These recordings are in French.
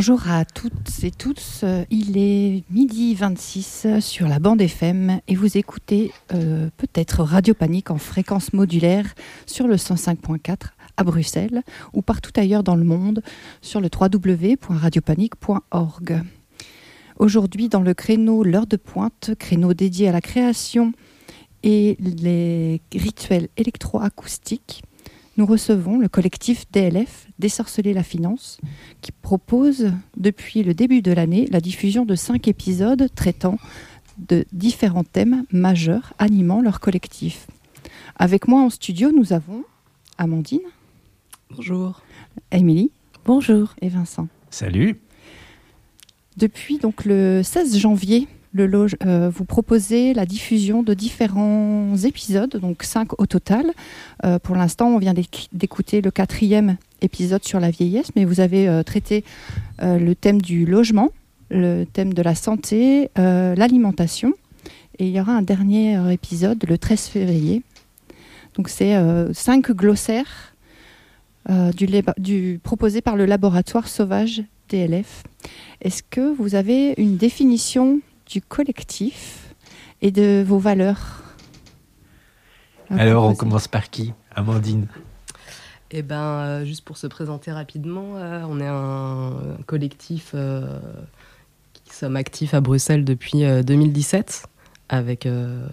Bonjour à toutes et tous, il est midi 26 sur la bande FM et vous écoutez euh, peut-être Radio Panique en fréquence modulaire sur le 105.4 à Bruxelles ou partout ailleurs dans le monde sur le www.radiopanique.org. Aujourd'hui dans le créneau L'heure de pointe, créneau dédié à la création et les rituels électroacoustiques, nous recevons le collectif DLF, Désorceler la Finance, qui propose depuis le début de l'année la diffusion de cinq épisodes traitant de différents thèmes majeurs animant leur collectif. Avec moi en studio, nous avons Amandine. Bonjour. Émilie. Bonjour. Et Vincent. Salut. Depuis donc le 16 janvier, euh, vous proposez la diffusion de différents épisodes, donc cinq au total. Euh, pour l'instant, on vient d'écouter le quatrième épisode sur la vieillesse, mais vous avez euh, traité le thème du logement, le thème de la santé, l'alimentation, et il y aura un dernier épisode le 13 février. Donc c'est cinq glossaires proposés par le laboratoire sauvage DLF. Est-ce que vous avez une définition du collectif et de vos valeurs Alors, on commence par qui? Amandine. Eh ben, euh, juste pour se présenter rapidement, euh, on est un, un collectif euh, qui sommes actifs à Bruxelles depuis euh, 2017. Avec, euh,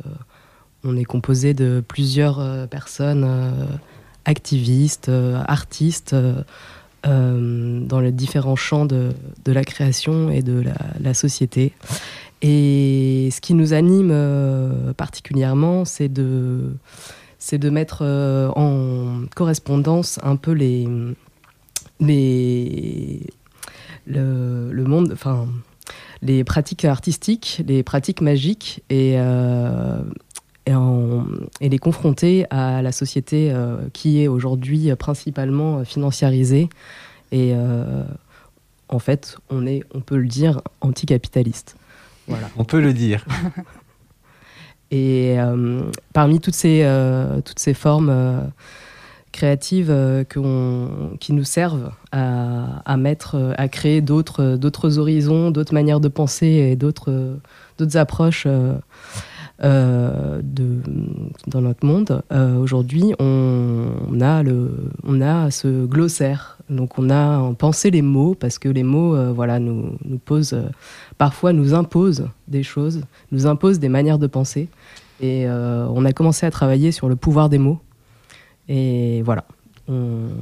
on est composé de plusieurs euh, personnes euh, activistes, euh, artistes, dans les différents champs de, de la création et de la, la société. Et ce qui nous anime euh, particulièrement, c'est de c'est de mettre euh, en correspondance un peu les, les le, le monde, enfin les pratiques artistiques, les pratiques magiques et, euh, et, les confronter à la société qui est aujourd'hui principalement financiarisée et en fait on est, on peut le dire, anticapitaliste. Voilà. On peut le dire. Et euh, parmi toutes ces, euh, toutes ces formes euh, créatives qui nous servent à, à mettre, à créer d'autres d'autres horizons, d'autres manières de penser et d'autres d'autres approches de, dans notre monde, aujourd'hui, on, on a le, on a ce glossaire. Donc, on a pensé les mots parce que les mots, voilà, nous, nous posent, parfois nous imposent des choses, nous imposent des manières de penser. Et euh, on a commencé à travailler sur le pouvoir des mots. Et voilà,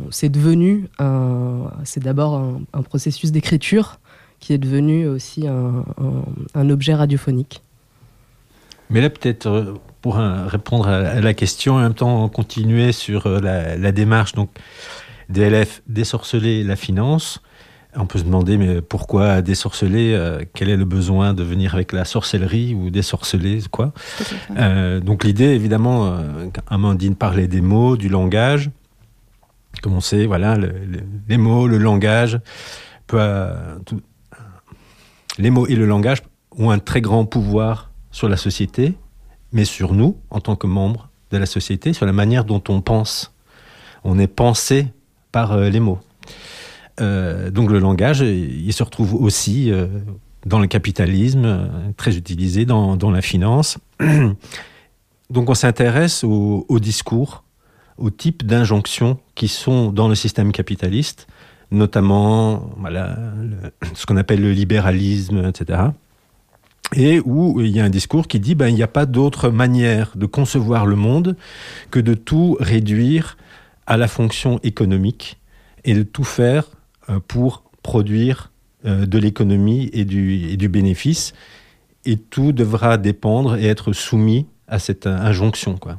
c'est devenu un, c'est d'abord un, processus d'écriture qui est devenu aussi un, objet radiophonique. Mais là, peut-être euh, pour répondre à la question, en même temps continuer sur euh, la, la démarche, donc DLF, désorceler la finance. On peut se demander, mais pourquoi désorceler euh, Quel est le besoin de venir avec la sorcellerie ou désorceler quoi. Euh, donc l'idée, évidemment, euh, Amandine parlait des mots, du langage. Comme on sait, voilà, le- le- les mots, le langage, peut, tout- les mots et le langage ont un très grand pouvoir sur la société, mais sur nous, en tant que membres de la société, sur la manière dont on pense. On est pensé par les mots. Euh, donc le langage, il se retrouve aussi euh, dans le capitalisme, euh, très utilisé dans, la finance. Donc on s'intéresse au, discours, au type d'injonctions qui sont dans le système capitaliste, notamment ce qu'on appelle le libéralisme, etc. Et où il y a un discours qui dit ben, il n'y a pas d'autre manière de concevoir le monde que de tout réduire à la fonction économique et de tout faire pour produire euh, de l'économie et du, bénéfice. Et tout devra dépendre et être soumis à cette euh, injonction. Quoi.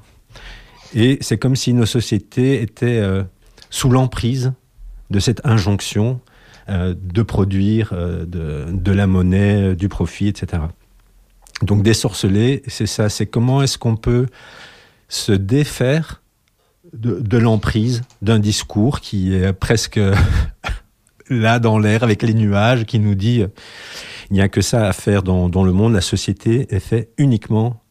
Et c'est comme si nos sociétés étaient euh, sous l'emprise de cette injonction euh, de produire euh, de, la monnaie, euh, du profit, etc. Donc désorceler, c'est ça, c'est comment est-ce qu'on peut se défaire de l'emprise d'un discours qui est presque là dans l'air avec les nuages qui nous dit euh, il n'y a que ça à faire dans, le monde. La société est faite uniquement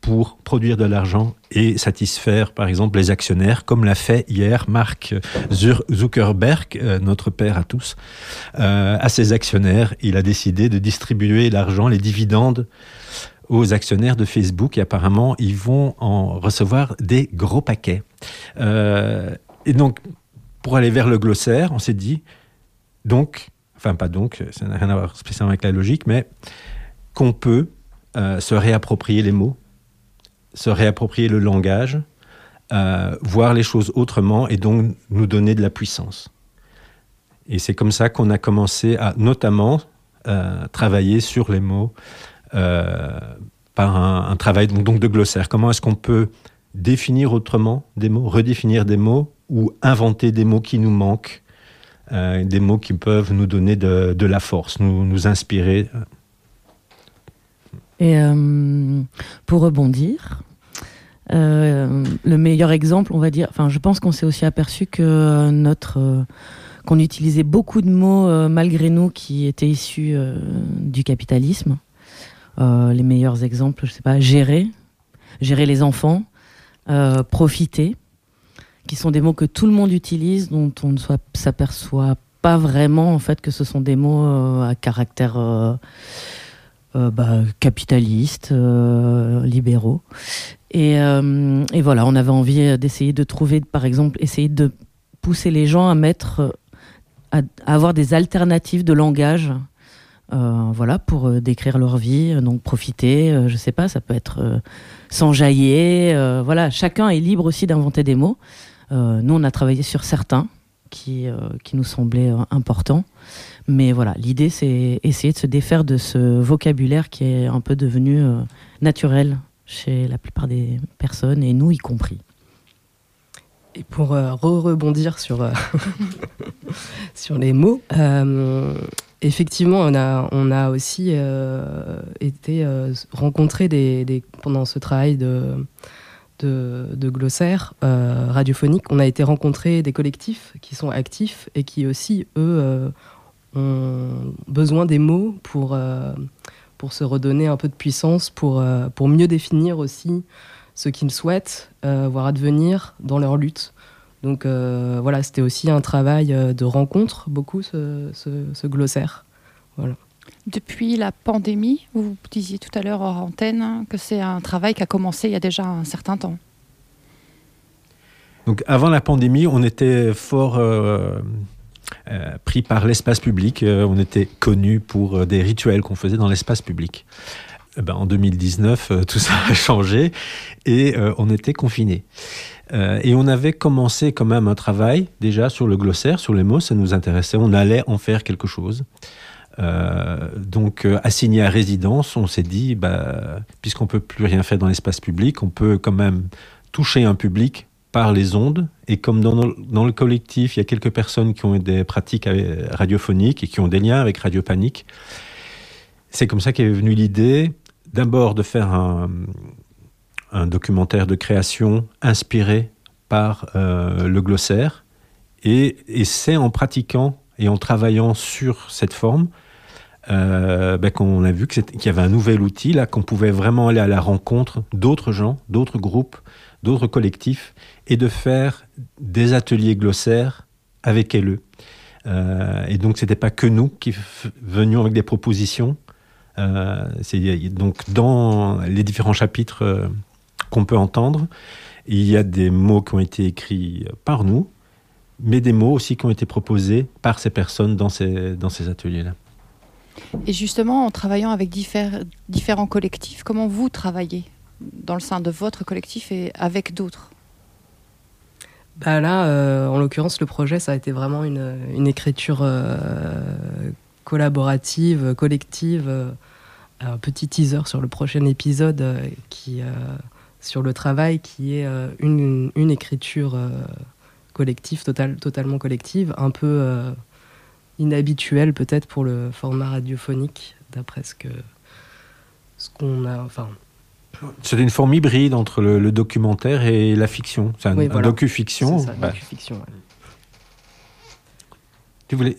pour produire de l'argent et satisfaire, par exemple, les actionnaires, comme l'a fait hier Mark Zuckerberg, euh, notre père à tous, euh, à ses actionnaires. Il a décidé de distribuer l'argent, les dividendes aux actionnaires de Facebook et apparemment ils vont en recevoir des gros paquets. Et donc, pour aller vers le glossaire, on s'est dit, donc, enfin pas donc, ça n'a rien à voir spécialement avec la logique, mais qu'on peut se réapproprier les mots se réapproprier le langage, euh, voir les choses autrement et donc nous donner de la puissance. Et c'est comme ça qu'on a commencé à notamment euh, travailler sur les mots euh, par un, travail donc, de glossaire. Comment est-ce qu'on peut définir autrement des mots, redéfinir des mots ou inventer des mots qui nous manquent, des mots qui peuvent nous donner de, la force, nous, inspirer et euh, pour rebondir, euh, le meilleur exemple, on va dire, enfin, je pense qu'on s'est aussi aperçu que notre euh, qu'on utilisait beaucoup de mots malgré nous qui étaient issus du capitalisme. les meilleurs exemples, je sais pas, gérer, gérer les enfants, profiter, qui sont des mots que tout le monde utilise, dont on ne s'aperçoit pas vraiment en fait que ce sont des mots à caractère euh, bah, euh, libéraux. Et, euh, et, voilà, on avait envie d'essayer de trouver, par exemple, essayer de pousser les gens à mettre, à, avoir des alternatives de langage. voilà, pour décrire leur vie, donc profiter, je sais pas, ça peut être s'enjailler, voilà, chacun est libre aussi d'inventer des mots. Nous, on a travaillé sur certains qui, qui nous semblaient importants. Mais voilà, l'idée, c'est essayer de se défaire de ce vocabulaire qui est un peu devenu euh, naturel chez la plupart des personnes, et nous y compris. Et pour euh, rebondir sur, euh, sur les mots, effectivement, on a, on a aussi été rencontrés des, pendant ce travail de, de, de glossaire radiophonique. On a été rencontrés des collectifs qui sont actifs et qui aussi, eux, ont besoin des mots pour, euh, pour se redonner un peu de puissance, pour, euh, pour mieux définir aussi ce qu'ils souhaitent euh, voir advenir dans leur lutte. Donc voilà, c'était aussi un travail de rencontre, beaucoup, ce, ce, glossaire. Voilà. Depuis la pandémie, vous disiez tout à l'heure hors antenne que c'est un travail qui a commencé il y a déjà un certain temps. Donc avant la pandémie, on était fort euh, pris par l'espace public. Euh, on était connu pour euh, des rituels qu'on faisait dans l'espace public. Ben, en 2019, tout ça a changé et on était confinés. et on avait commencé quand même un travail déjà sur le glossaire, sur les mots, ça nous intéressait. On allait en faire quelque chose. Donc, assigné à résidence, on s'est dit, bah, puisqu'on peut plus rien faire dans l'espace public, on peut quand même toucher un public par les ondes. Et comme dans, le collectif, il y a quelques personnes qui ont des pratiques radiophoniques et qui ont des liens avec Radio Panique, c'est comme ça qu'est venue l'idée d'abord de faire un, documentaire de création inspiré par euh, le glossaire. Et c'est en pratiquant et en travaillant sur cette forme euh, ben, qu'on a vu qu'il y avait un nouvel outil, qu'on pouvait vraiment aller à la rencontre d'autres gens, d'autres groupes, d'autres collectifs, et de faire des ateliers glossaires avec LE. Euh, et donc, c'était pas que nous qui venions avec des propositions. Euh, donc, dans les différents chapitres euh, qu'on peut entendre, il y a des mots qui ont été écrits par nous, mais des mots aussi qui ont été proposés par ces personnes dans ces ateliers-là. Et justement, en travaillant avec différents collectifs, comment vous travaillez dans le sein de votre collectif et avec d'autres? Bah Là, euh, en l'occurrence, le projet, ça a été vraiment une, écriture euh, collaborative, collective. Euh, un petit teaser sur le prochain épisode qui, sur le travail, qui est une, écriture collective, total, totalement collective, un peu inhabituelle peut-être pour le format radiophonique, d'après ce que ce qu'on a. Enfin, c'est une forme hybride entre le, documentaire et la fiction. C'est un, docu-fiction. C'est docu-fiction. Tu voulais.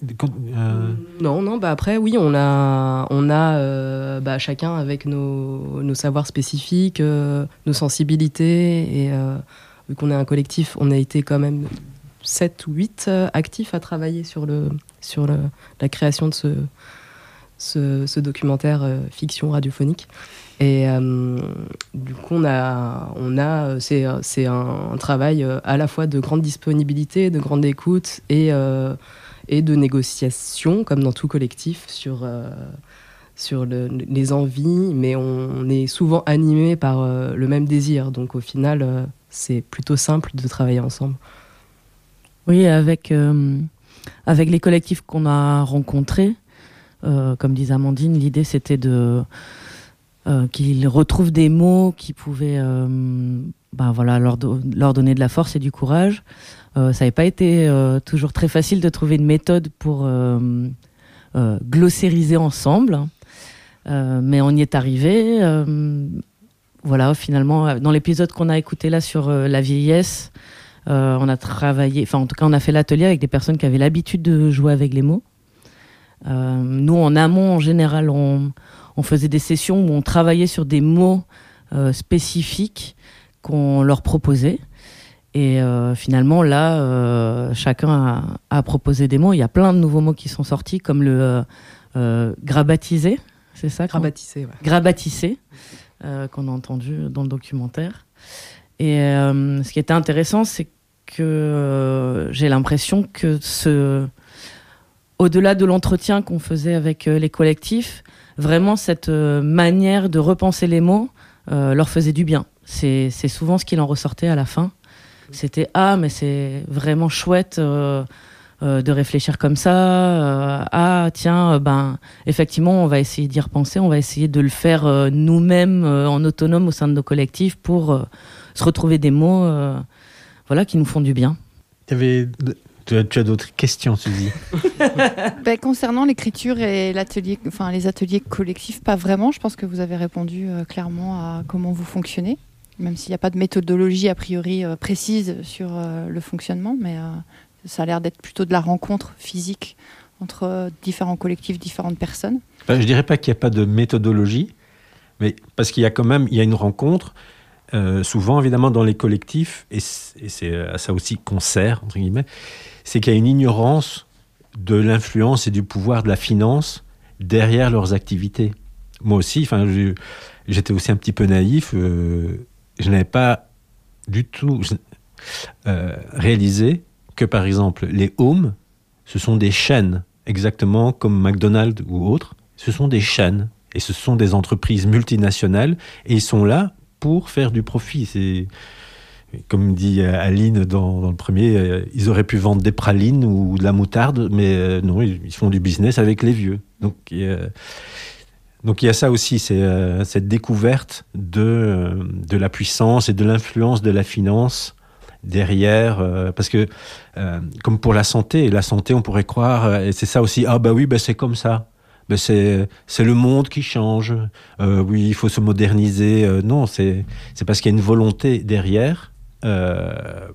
euh, Non, non, bah après, oui, on a, on a euh, bah, chacun avec nos, nos savoirs spécifiques, euh, nos sensibilités. Et vu qu'on est un collectif, on a été quand même 7 ou 8 euh, actifs à travailler sur, le, sur la création de ce, documentaire euh, fiction radiophonique. Et euh, du coup, on a, on a, c'est, un, travail à la fois de grande disponibilité, de grande écoute et et de négociation, comme dans tout collectif, sur, sur le- les envies, mais on, est souvent animé par le même désir. Donc au final, c'est plutôt simple de travailler ensemble. Oui, avec, euh, avec les collectifs qu'on a rencontrés, euh, comme disait Amandine, l'idée c'était de euh, qu'ils retrouvent des mots qui pouvaient ben voilà, leur, leur donner de la force et du courage. Ça n'avait pas été toujours très facile de trouver une méthode pour glossériser ensemble, mais on y est arrivé. voilà, finalement, dans l'épisode qu'on a écouté là sur la vieillesse, euh, on a travaillé, enfin en tout cas on a fait l'atelier avec des personnes qui avaient l'habitude de jouer avec les mots. Euh, nous en amont en général on, on faisait des sessions où on travaillait sur des mots euh, spécifiques qu'on leur proposait. Et finalement là chacun a, a proposé des mots. Il y a plein de nouveaux mots qui sont sortis comme le grabatisé, c'est ça Grabatissé, ouais. Grabatissé, euh, qu'on a entendu dans le documentaire. Et euh, ce qui était intéressant, c'est que euh, j'ai l'impression que ce, au-delà de l'entretien qu'on faisait avec euh, les collectifs, vraiment cette euh, manière de repenser les mots leur faisait du bien. C'est souvent ce qu'il en ressortait à la fin. C'était ah mais c'est vraiment chouette de réfléchir comme ça. ah tiens ben effectivement on va essayer d'y repenser, on va essayer de le faire nous-mêmes en autonome au sein de nos collectifs pour se retrouver des mots voilà qui nous font du bien. tu as, d'autres questions, Suzy? Ben, concernant l'écriture et l'atelier, enfin les ateliers collectifs, pas vraiment. Je pense que vous avez répondu euh, clairement à comment vous fonctionnez, même s'il n'y a pas de méthodologie a priori euh, précise sur euh, le fonctionnement, mais euh, ça a l'air d'être plutôt de la rencontre physique entre euh, différents collectifs, différentes personnes. Enfin, Je dirais pas qu'il n'y a pas de méthodologie, mais parce qu'il y a quand même il y a une rencontre. Euh, souvent, évidemment, dans les collectifs, et c'est à ça aussi qu'on sert, entre guillemets, c'est qu'il y a une ignorance de l'influence et du pouvoir de la finance derrière leurs activités. Moi aussi, j'étais aussi un petit peu naïf. euh, je n'avais pas du tout euh, réalisé que, par exemple, les homes, ce sont des chaînes, exactement comme McDonald's ou autres. Ce sont des chaînes et ce sont des entreprises multinationales et ils sont là pour faire du profit. C'est comme dit euh, Aline dans, le premier, euh, ils auraient pu vendre des pralines ou de la moutarde, mais euh, non, ils, font du business avec les vieux. Donc, donc il y a ça aussi, c'est cette découverte de, de la puissance et de l'influence de la finance derrière, parce que comme pour la santé, la santé, on pourrait croire, et c'est ça aussi, ah bah oui, bah c'est comme ça. C'est le monde qui change. Euh, oui, il faut se moderniser. Euh, non, c'est parce qu'il y a une volonté derrière. Euh,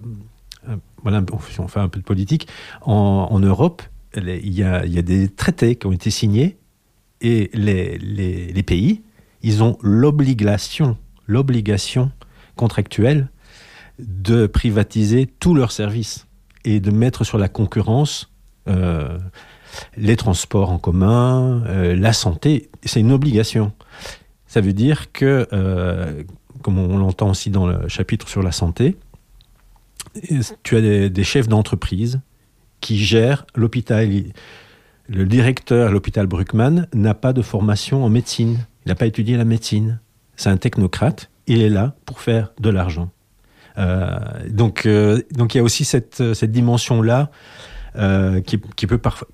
voilà, fait- on fait un peu de politique. En, Europe, il y, a, des traités qui ont été signés et les, les, pays, ils ont l'obligation, l'obligation contractuelle de privatiser tous leurs services et de mettre sur la concurrence les transports en commun, euh, la santé. C'est une obligation. Ça veut dire que, euh, comme on l'entend aussi dans le chapitre sur la santé, tu as des, chefs d'entreprise qui gèrent l'hôpital. Le directeur à l'hôpital Bruckmann n'a pas de formation en médecine. Il n'a pas étudié la médecine. C'est un technocrate. Il est là pour faire de l'argent. Euh, donc, donc il y a aussi cette, cette dimension-là euh, qui, qui peut parfois,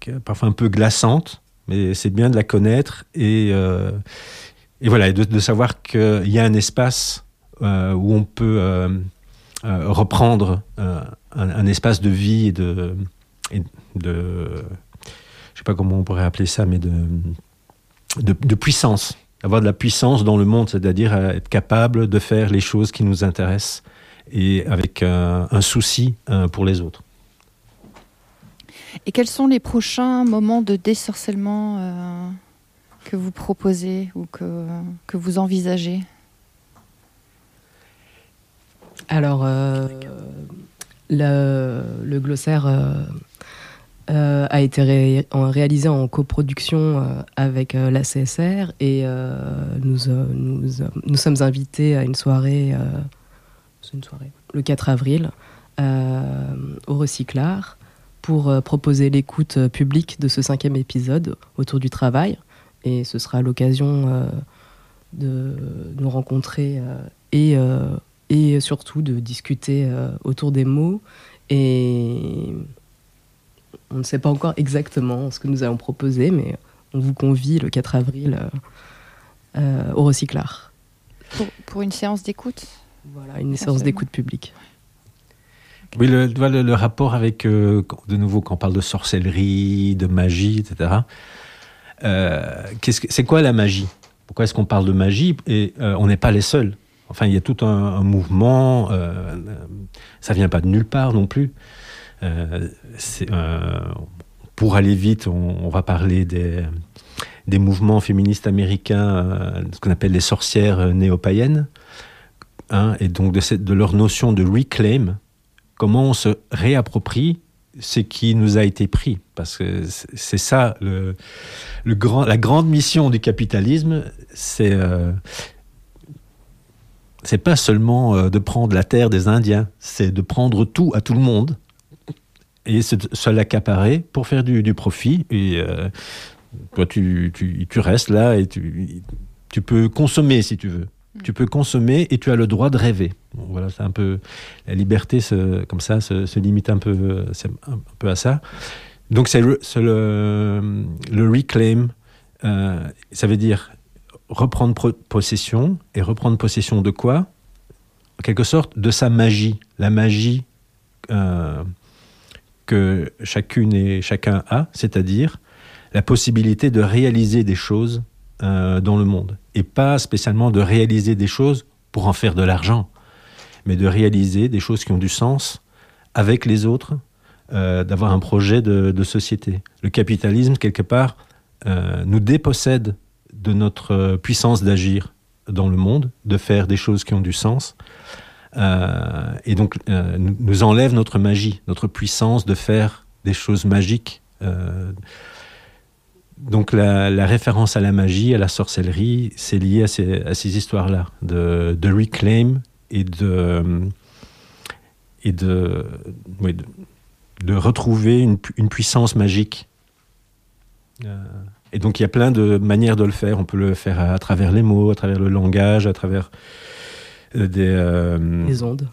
un peu glaçante, mais c'est bien de la connaître et, euh, voilà, de, savoir qu'il y a un espace euh, où on peut reprendre un, espace de vie et de, et de sais pas comment on pourrait appeler ça, mais de, de, puissance, avoir de la puissance dans le monde, c'est-à-dire être capable de faire les choses qui nous intéressent et avec un souci pour les autres. Et quels sont les prochains moments de désorcellement euh, que vous proposez ou que, que vous envisagez? Alors, euh, le, glossaire euh, a été réalisé en coproduction avec la CSR et nous, nous, nous sommes invités à une soirée, une soirée le 4 avril au Recyclard pour euh, proposer l'écoute euh, publique de ce cinquième épisode autour du travail. Et ce sera l'occasion euh, de nous rencontrer et, et surtout de discuter autour des mots. Et on ne sait pas encore exactement ce que nous allons proposer, mais on vous convie le 4 avril au Recyclard. pour, pour une séance d'écoute? Voilà, une séance d'écoute publique. Oui, le, le, rapport avec, euh, de nouveau, quand on parle de sorcellerie, de magie, etc. euh, qu'est-ce que- c'est quoi la magie? Pourquoi est-ce qu'on parle de magie? Et euh, on n'est pas les seuls. Enfin, il y a tout un, mouvement. euh, ça vient pas de nulle part non plus. C'est, pour aller vite, on, on va parler des, des mouvements féministes américains, ce qu'on appelle les sorcières néo-païennes, hein, et donc de, cette, de leur notion de reclaim, comment on se réapproprie ce qui nous a été pris. Parce que c'est ça, le, le grand, la grande mission du capitalisme, c'est euh, c'est pas seulement euh, de prendre la terre des Indiens, c'est de prendre tout à tout le monde et se, se l'accaparer pour faire du, du profit. Et euh, toi, tu, tu, tu restes là et tu, tu peux consommer si tu veux. Tu peux consommer et tu as le droit de rêver. Voilà, c'est un peu la liberté, se, comme ça, se, se limite un peu, un peu à ça. Donc c'est le, le, reclaim. euh, ça veut dire reprendre possession et reprendre possession de quoi? En quelque sorte de sa magie, la magie euh, que chacune et chacun a, c'est-à-dire la possibilité de réaliser des choses euh, dans le monde et pas spécialement de réaliser des choses pour en faire de l'argent, mais de réaliser des choses qui ont du sens avec les autres, euh, d'avoir un projet de, société. Le capitalisme, quelque part, euh, nous dépossède de notre euh, puissance d'agir dans le monde, de faire des choses qui ont du sens, et donc nous enlève notre magie, notre puissance de faire des choses magiques. Donc la, référence à la magie, à la sorcellerie, c'est lié à ces, histoires-là, de reclaim et de, et de, oui, de, de retrouver une, une puissance magique. Euh, et donc il y a plein de manières de le faire. On peut le faire à, à travers les mots, à travers le langage, à travers euh, des... euh, Les ondes.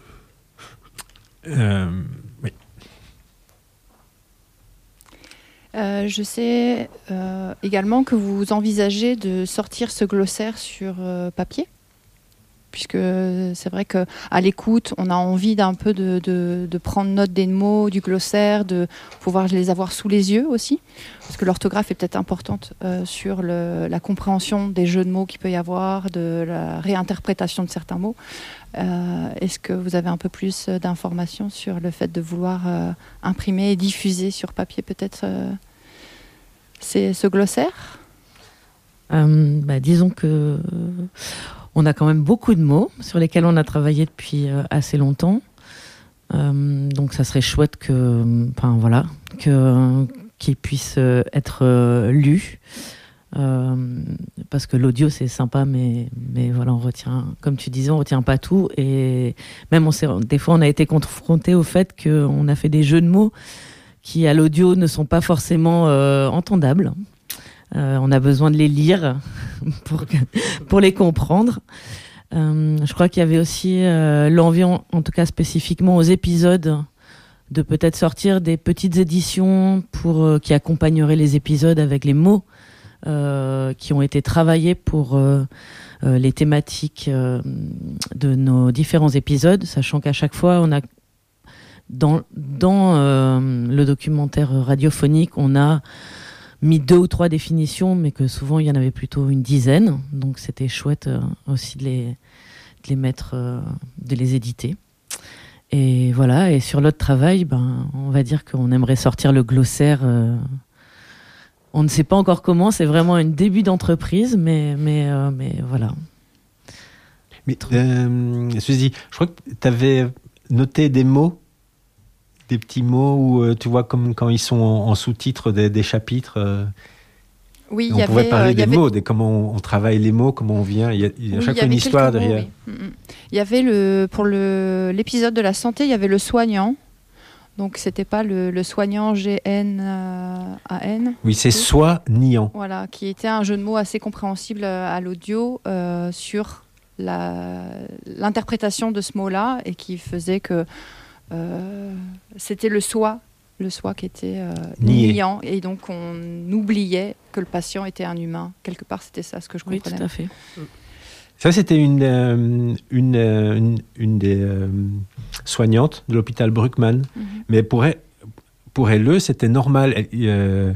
euh, oui. Euh, je sais euh, également que vous envisagez de sortir ce glossaire sur euh, papier, puisque c'est vrai que à l'écoute, on a envie d'un peu de, prendre note des mots du glossaire, de pouvoir les avoir sous les yeux aussi, parce que l'orthographe est peut-être importante euh, sur la compréhension des jeux de mots qu'il peut y avoir, de la réinterprétation de certains mots. Euh, Est-ce que vous avez un peu plus euh, d'informations sur le fait de vouloir imprimer et diffuser sur papier peut-être ce glossaire? Bah, disons que on a quand même beaucoup de mots sur lesquels on a travaillé depuis euh, assez longtemps. Euh, donc ça serait chouette que, enfin voilà, que qu'ils puissent euh, être lus. Parce que l'audio c'est sympa, mais mais voilà, on retient, comme tu disais, on retient pas tout et même on des fois on a été confronté au fait qu'on a fait des jeux de mots qui à l'audio ne sont pas forcément entendables. Euh, on a besoin de les lire pour, que- pour les comprendre. Euh, je crois qu'il y avait aussi euh, l'envie, en, tout cas spécifiquement aux épisodes, de peut-être sortir des petites éditions pour qui accompagneraient les épisodes avec les mots qui ont été travaillés pour les thématiques de nos différents épisodes, sachant qu'à chaque fois on a dans, le documentaire radiophonique, on a mis deux ou trois définitions, mais que souvent il y en avait plutôt une dizaine. Donc c'était chouette euh, aussi de les, mettre, euh, de les éditer. Et voilà, et sur l'autre travail, ben, on va dire qu'on aimerait sortir le glossaire. euh, on ne sait pas encore comment, c'est vraiment un début d'entreprise, mais, mais, voilà. Mais, Suzy, je crois que tu avais noté des mots, des petits mots où euh, tu vois comme quand ils sont en, en sous-titres des, des chapitres. euh, Oui, il on y pourrait avait, parler euh, y des avait- mots, de comment on, on travaille les mots, comment on vient. Il y a, il y a Oui, chaque y fois une histoire mots, derrière. oui. Mm, mm. Il y avait le pour le l'épisode de la santé, il y avait le soignant. Donc c'était pas le, le soignant G N A N. Oui, c'est soi niant. Voilà, qui était un jeu de mots assez compréhensible à l'audio euh, sur la- l'interprétation de ce mot-là et qui faisait que c'était le soi, le soi qui était euh, Nié. niant et donc on oubliait que le patient était un humain. Quelque part, c'était ça ce que je Oui, comprenais. tout à fait. Ça, c'était une, euh, une, euh, une, une des euh, soignantes de l'hôpital Bruckmann. Mhm. Mais pour elle, pour elle c'était normal. Elle, euh,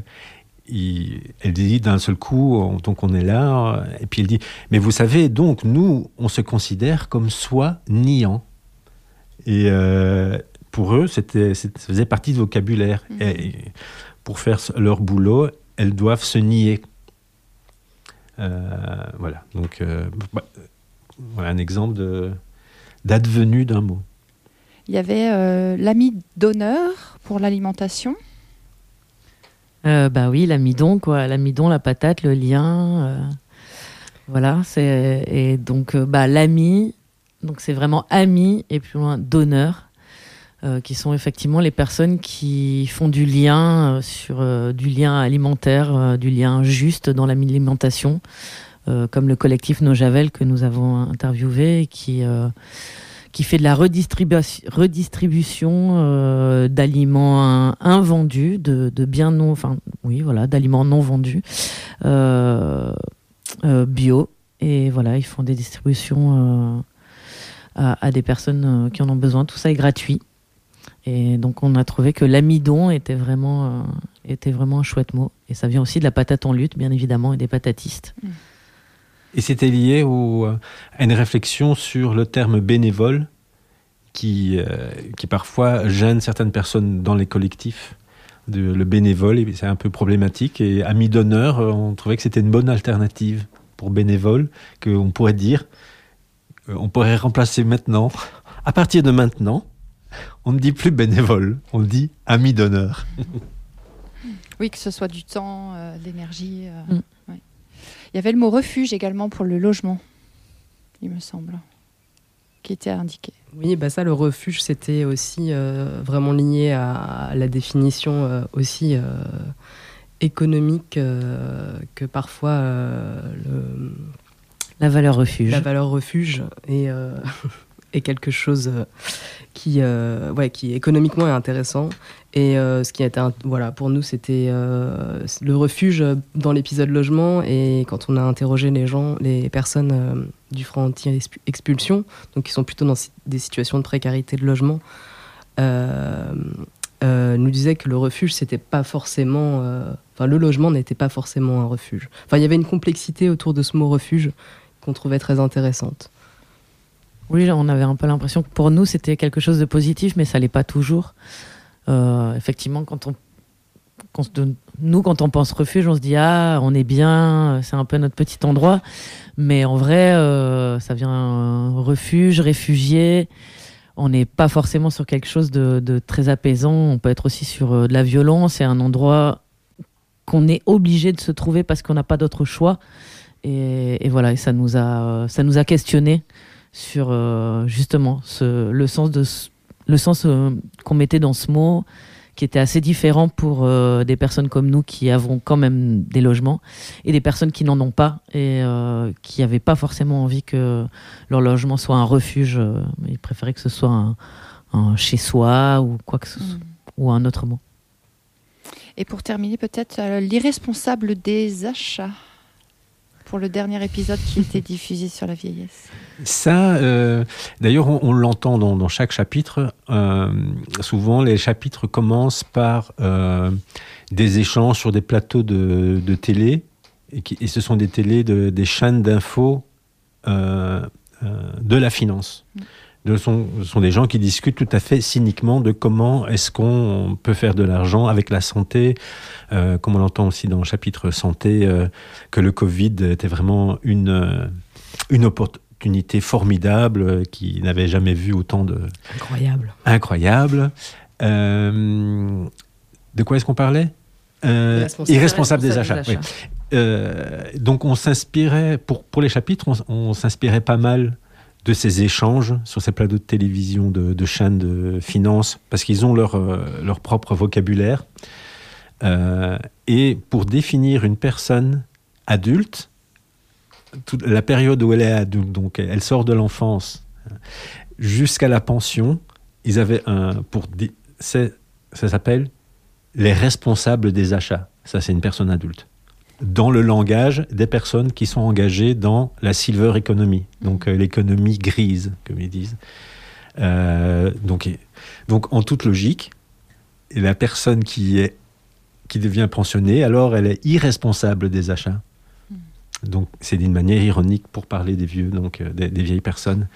il- elle dit d'un seul coup, on- donc on est là, euh, et puis elle dit, mais vous savez, donc nous, on se considère comme soi niant. Et euh, pour eux, c'était, ça faisait partie du vocabulaire. Mhm. Et pour faire leur boulot, elles doivent se nier. Euh, voilà, donc euh, bah, voilà un exemple de, d'advenu d'un mot. Il y avait euh, l'ami d'honneur pour l'alimentation. Euh, bah oui, l'amidon, quoi. L'amidon, la patate, le lien. euh, voilà, c'est. Et donc, bah, l'ami, donc c'est vraiment ami et plus loin d'honneur, euh, qui sont effectivement les personnes qui font du lien, euh, sur euh, du lien alimentaire, du lien juste dans l'alimentation, comme le collectif No Javel que nous avons interviewé qui. qui fait de la redistribution, redistribution d'aliments in- invendus, de, de biens non, enfin oui voilà, d'aliments non vendus, bio et voilà ils font des distributions à, à des personnes euh, qui en ont besoin. Tout ça est gratuit et donc on a trouvé que l'amidon était vraiment euh, était vraiment un chouette mot et ça vient aussi de la patate en lutte bien évidemment et des patatistes. Et c'était lié au- à une réflexion sur le terme bénévole qui, euh, qui parfois gêne certaines personnes dans les collectifs. De- le bénévole, et c'est un peu problématique. Et ami d'honneur, euh, on trouvait que c'était une bonne alternative pour bénévole, qu'on pourrait dire, euh, on pourrait remplacer maintenant, à partir de maintenant, on ne dit plus bénévole, on dit ami d'honneur. Oui, que ce soit du temps, euh, de l'énergie. euh, Mm. ouais. Il y avait le mot refuge également pour le logement, il me semble, qui était indiqué. Oui, bah ça, le refuge, c'était aussi euh, vraiment lié à la définition euh, aussi euh, économique euh, que parfois euh, le- La valeur refuge. la valeur refuge est, euh, quelque chose euh, qui, euh, ouais, qui économiquement est intéressant. Et ce qui était, un- voilà, pour nous, c'était le refuge dans l'épisode logement. Et quand on a interrogé les gens, les personnes du front anti-expulsion, donc qui sont plutôt dans des situations de précarité de logement, nous disaient que le refuge, c'était pas forcément. Enfin, le logement n'était pas forcément un refuge. Enfin, il y avait une complexité autour de ce mot refuge qu'on trouvait très intéressante. Oui, on avait un peu l'impression que pour nous, c'était quelque chose de positif, mais ça l'est pas toujours. Euh, effectivement, quand on, nous, quand on pense refuge, on se dit ah, on est bien, c'est un peu notre petit endroit. Mais en vrai, euh, ça vient refuge, réfugié. On n'est pas forcément sur quelque chose de, de très apaisant. On peut être aussi sur euh, de la violence. C'est un endroit qu'on est obligé de se trouver parce qu'on n'a pas d'autre choix. Et, et voilà, et ça nous a, ça nous a questionné sur euh, justement ce, le sens, de, le sens euh, qu'on mettait dans ce mot, qui était assez différent pour euh, des personnes comme nous qui avons quand même des logements et des personnes qui n'en ont pas et euh, qui n'avaient pas forcément envie que leur logement soit un refuge. euh, ils préféraient que ce soit un, un chez-soi ou quoi que ce soit, ou un autre mot. Et pour terminer, peut-être euh, l'irresponsable des achats pour le dernier épisode qui était diffusé sur la vieillesse. Ça, euh, d'ailleurs, on, on l'entend dans, dans chaque chapitre. Euh, souvent, les chapitres commencent par euh, des échanges sur des plateaux de, de télé. Et, qui- et ce sont des télés de, des chaînes d'infos de la finance. Mm. Ce sont, des gens qui discutent tout à fait cyniquement de comment est-ce qu'on peut faire de l'argent avec la santé, euh, comme on l'entend aussi dans le chapitre santé, euh, que le Covid était vraiment une, euh, une opportunité formidable, qui n'avait jamais vu autant de Incroyable. incroyable. Euh, de quoi est-ce qu'on parlait? Irresponsable- des achats. oui. Donc on s'inspirait, pour, pour les chapitres, on, on s'inspirait pas mal de ces échanges sur ces plateaux de télévision, de, chaînes de finances, parce qu'ils ont leur, euh, leur propre vocabulaire. Euh, et pour définir une personne adulte, toute la période où elle est adulte, donc elle sort de l'enfance jusqu'à la pension, ils avaient un pour ça s'appelle les responsables des achats. Ça c'est une personne adulte. Dans le langage des personnes qui sont engagées dans la silver economy, donc euh, l'économie grise, comme ils disent. Euh, donc, donc en toute logique, la personne qui est qui devient pensionnée, alors elle est irresponsable des achats. Donc c'est d'une manière ironique pour parler des vieux, donc euh, des, des vieilles personnes.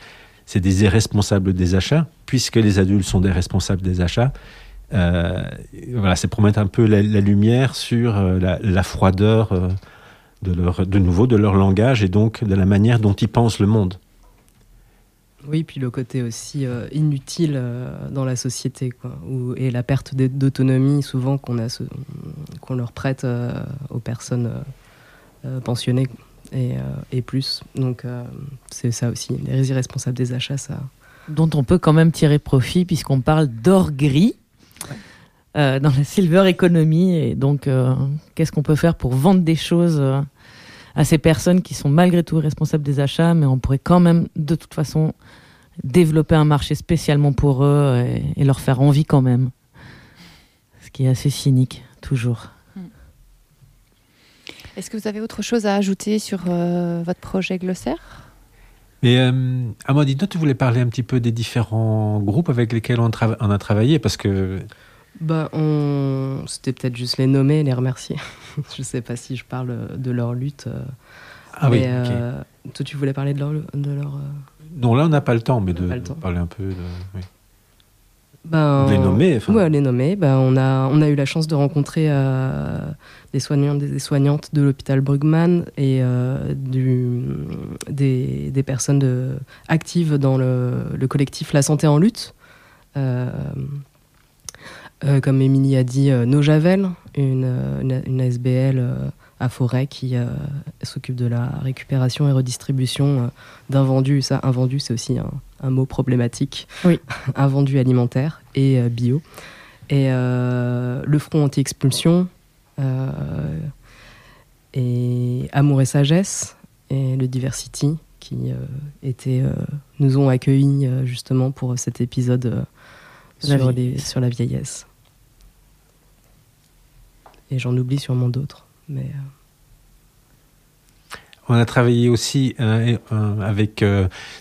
C'est des irresponsables des achats, puisque les adultes sont des responsables des achats. Euh, voilà, c'est pour mettre un peu la, la lumière sur euh, la, la froideur euh, de, leur, de nouveau de leur langage et donc de la manière dont ils pensent le monde. Oui, puis le côté aussi euh, inutile euh, dans la société, quoi, où- et la perte d'autonomie souvent qu'on qu'on leur prête euh, aux personnes pensionnées et, euh, et plus. Donc euh, c'est ça aussi, les irresponsables des achats, ça. dont on peut quand même tirer profit puisqu'on parle d'or gris euh, dans la silver economy. Et donc, euh, qu'est-ce qu'on peut faire pour vendre des choses euh, à ces personnes qui sont malgré tout responsables des achats, mais on pourrait quand même, de toute façon, développer un marché spécialement pour eux et, et leur faire envie quand même. Ce qui est assez cynique, toujours. Est-ce que vous avez autre chose à ajouter sur euh, votre projet glossaire? Mais euh, Amandine, toi, tu voulais parler un petit peu des différents groupes avec lesquels on a travaillé, parce que Bah, on... C'était peut-être juste les nommer et les remercier. je sais pas si je parle de leur lutte. euh, ah oui, mais, ok. euh, toi, tu voulais parler de leur. De leur euh, Non, là, on n'a pas le temps, mais de, parler un peu de. oui. ben, les nommer, enfin. Ouais, les nommer. Ben, on, a, on a eu la chance de rencontrer euh, des soignants, des soignantes de l'hôpital Brugman et euh, du, des, des personnes de, actives dans le, le collectif La Santé en lutte. Euh, euh, comme Émilie a dit, euh, Nojavel, une, euh, une, une ASBL euh, à Forêt qui euh, s'occupe de la récupération et redistribution euh, d'invendus. Ça, invendu, c'est aussi un, un mot problématique. Oui. invendu alimentaire et euh, bio. Et euh, le Front anti-expulsion, euh, et Amour et Sagesse, et le Diversity, qui euh, euh, nous ont accueillis euh, justement pour cet épisode euh, La sur, les- sur la vieillesse. Et j'en oublie sûrement d'autres. Mais euh, On a travaillé aussi euh, euh, avec.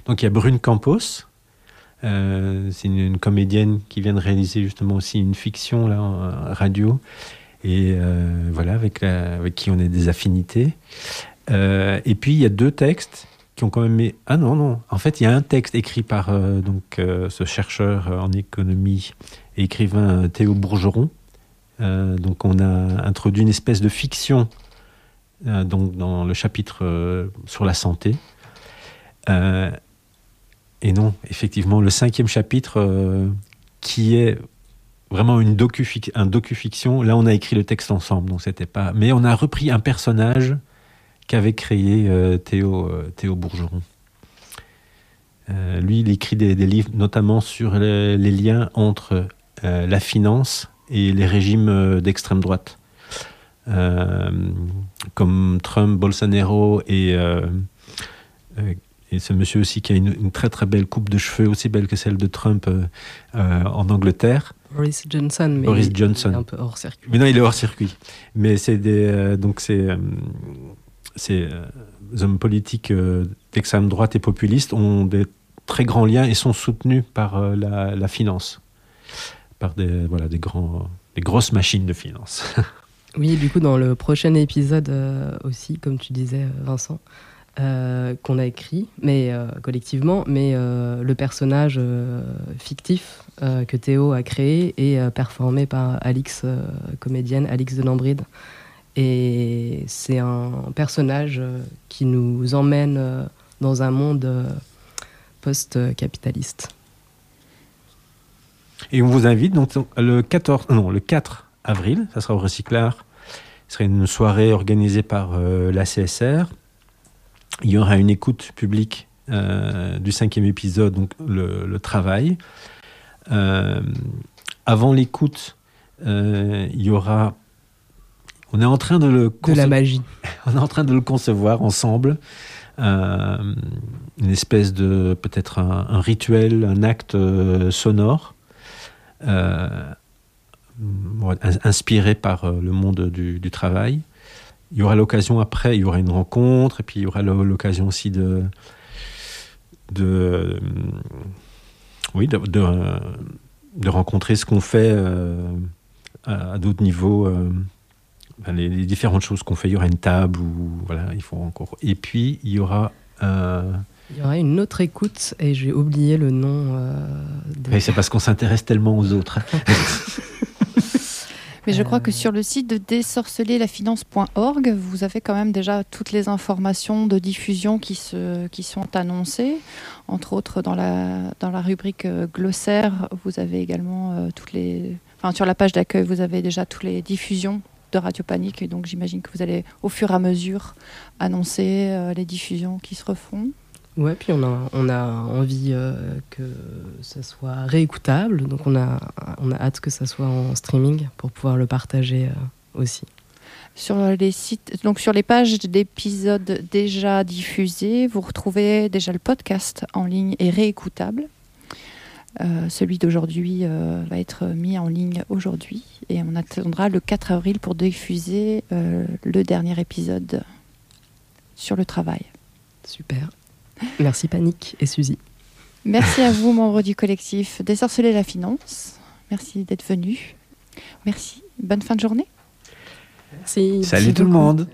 donc, il y a Brune Campos. C'est une, comédienne qui vient de réaliser justement aussi une fiction là, en radio. Et voilà, avec, qui on a des affinités. Et puis, il y a deux textes qui ont quand même. Ah non, non. En fait, il y a un texte écrit par donc, ce chercheur en économie et écrivain Théo Bourgeron. Euh, donc, on a introduit une espèce de fiction euh, donc dans le chapitre euh, sur la santé. Et non, effectivement, le cinquième chapitre qui est vraiment une un docu-fiction. Là, on a écrit le texte ensemble, donc c'était pas. Mais on a repris un personnage qu'avait créé Théo, Bourgeron. Lui, il écrit des, livres notamment sur les, liens entre la finance et les régimes euh, d'extrême droite. Euh, comme Trump, Bolsonaro et, euh, et ce monsieur aussi qui a une, une très très belle coupe de cheveux, aussi belle que celle de Trump euh, en Angleterre. Boris Johnson, mais Boris Johnson. il est un peu hors circuit. Mais non, il est hors circuit. Mais c'est des donc c'est ces hommes politiques d'extrême droite et populistes ont des très grands liens et sont soutenus par la, la finance, par des voilà des grosses machines de finance. Oui, du coup, dans le prochain épisode euh, aussi, comme tu disais, euh, Vincent, euh, qu'on a écrit, mais collectivement, mais le personnage fictif que Théo a créé est performé par Alix, comédienne Alix de Lambride. Et c'est un personnage qui nous emmène dans un monde post-capitaliste. Et on vous invite donc le 14, non, le 4 avril, ça sera au Recyclard. Ce sera une soirée organisée par euh, la CSR. Il y aura une écoute publique euh, du cinquième épisode, donc le, le travail. Euh, avant l'écoute, il y aura. On est en train de le De la magie. on est en train de le concevoir ensemble. Euh, une espèce de peut-être un, un rituel, un acte euh, sonore, inspiré par euh, le monde du, travail. Il y aura l'occasion après, il y aura une rencontre, et puis il y aura lo- l'occasion aussi de, de, euh, oui, de, euh, rencontrer ce qu'on fait euh, à, d'autres niveaux. euh, les, différentes choses qu'on fait. Il y aura une table ou voilà, il faut encore. Et puis il y aura. euh, Il y aura une autre écoute et j'ai oublié le nom. euh, c'est parce qu'on s'intéresse tellement aux autres. Mais je crois Euh. que sur le site de désorcellerlafinance.org, vous avez quand même déjà toutes les informations de diffusion qui, se, qui sont annoncées. Entre autres, dans la, dans la rubrique euh, glossaire, vous avez également euh, toutes les. Enfin, sur la page d'accueil, vous avez déjà toutes les diffusions de Radio Panique. Et donc, j'imagine que vous allez, au fur et à mesure, annoncer euh, les diffusions qui se refont. Ouais, puis on a, on a envie euh, que ça soit réécoutable, donc on a, on a hâte que ça soit en streaming pour pouvoir le partager euh, aussi. Sur les sites, donc sur les pages d'épisodes déjà diffusés, vous retrouvez déjà le podcast en ligne et réécoutable. Euh, celui d'aujourd'hui euh, va être mis en ligne aujourd'hui et on attendra le 4 avril pour diffuser euh, le dernier épisode sur le travail. Super. Merci Panique et Suzy. Merci à vous, membres du collectif Désorceler la finance. Merci d'être venus. Merci. Bonne fin de journée. Merci. Salut Merci tout le monde.